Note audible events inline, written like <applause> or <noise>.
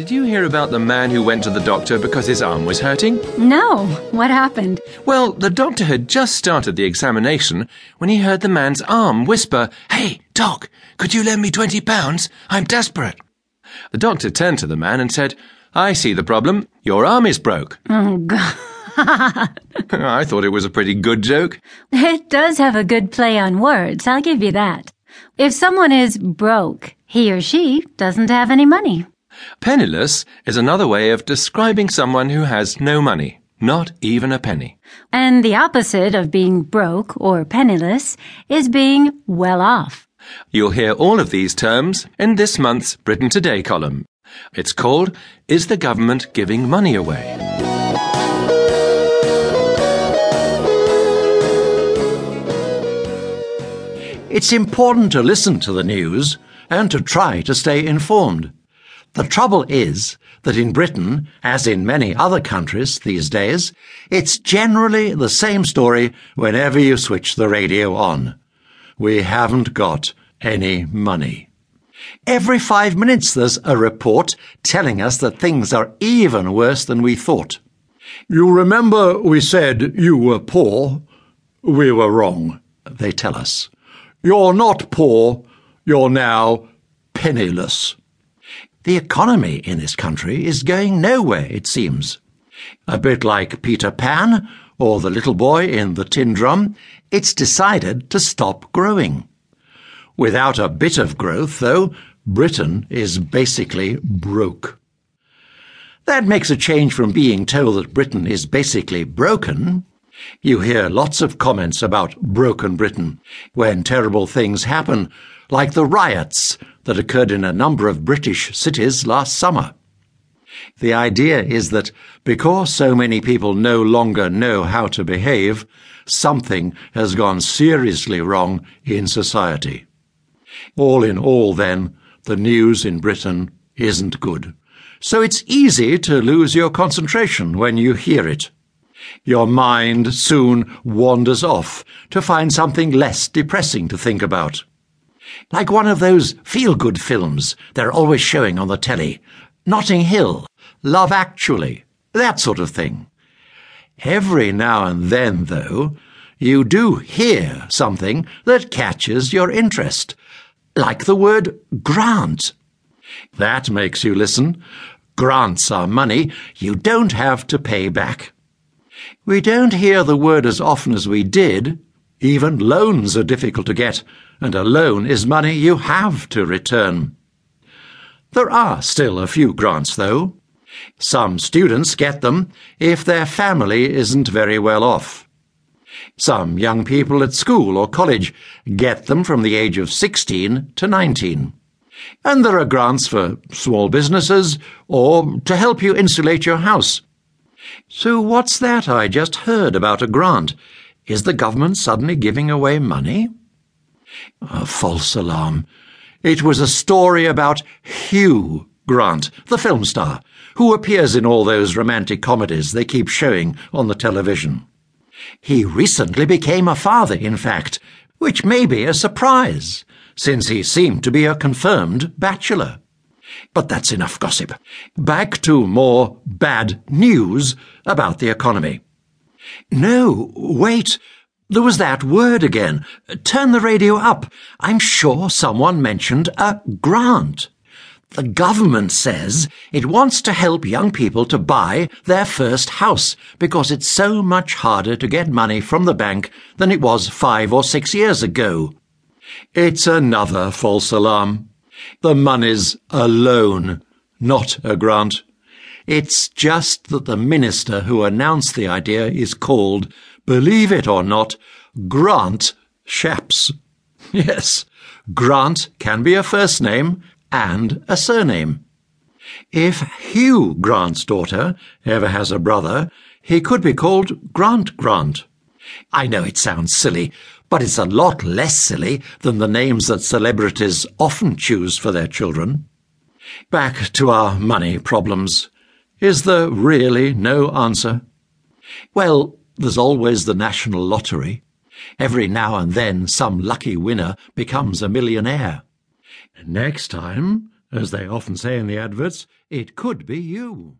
Did you hear about the man who went to the doctor because his arm was hurting? No. What happened? Well, the doctor had just started the examination when he heard the man's arm whisper, Hey, Doc, could you lend me twenty pounds? I'm desperate. The doctor turned to the man and said, I see the problem. Your arm is broke. Oh, God. <laughs> I thought it was a pretty good joke. It does have a good play on words, I'll give you that. If someone is broke, he or she doesn't have any money. Penniless is another way of describing someone who has no money, not even a penny. And the opposite of being broke or penniless is being well off. You'll hear all of these terms in this month's Britain Today column. It's called Is the Government Giving Money Away? It's important to listen to the news and to try to stay informed. The trouble is that in Britain, as in many other countries these days, it's generally the same story whenever you switch the radio on. We haven't got any money. Every five minutes there's a report telling us that things are even worse than we thought. You remember we said you were poor? We were wrong, they tell us. You're not poor, you're now penniless. The economy in this country is going nowhere, it seems. A bit like Peter Pan or the little boy in the tin drum, it's decided to stop growing. Without a bit of growth, though, Britain is basically broke. That makes a change from being told that Britain is basically broken you hear lots of comments about broken Britain when terrible things happen, like the riots that occurred in a number of British cities last summer. The idea is that because so many people no longer know how to behave, something has gone seriously wrong in society. All in all, then, the news in Britain isn't good. So it's easy to lose your concentration when you hear it. Your mind soon wanders off to find something less depressing to think about. Like one of those feel-good films they're always showing on the telly. Notting Hill, Love Actually, that sort of thing. Every now and then, though, you do hear something that catches your interest, like the word grant. That makes you listen. Grants are money you don't have to pay back. We don't hear the word as often as we did. Even loans are difficult to get, and a loan is money you have to return. There are still a few grants, though. Some students get them if their family isn't very well off. Some young people at school or college get them from the age of 16 to 19. And there are grants for small businesses or to help you insulate your house. So what's that I just heard about a grant? Is the government suddenly giving away money? A false alarm. It was a story about Hugh Grant, the film star, who appears in all those romantic comedies they keep showing on the television. He recently became a father, in fact, which may be a surprise, since he seemed to be a confirmed bachelor. But that's enough gossip. Back to more bad news about the economy. No, wait. There was that word again. Turn the radio up. I'm sure someone mentioned a grant. The government says it wants to help young people to buy their first house because it's so much harder to get money from the bank than it was five or six years ago. It's another false alarm. The money's a loan, not a grant. It's just that the minister who announced the idea is called, believe it or not, Grant Shapps. <laughs> Yes, Grant can be a first name and a surname. If Hugh Grant's daughter ever has a brother, he could be called Grant Grant. I know it sounds silly, but it's a lot less silly than the names that celebrities often choose for their children. Back to our money problems. Is there really no answer? Well, there's always the national lottery. Every now and then some lucky winner becomes a millionaire. Next time, As they often say in the adverts, it could be you.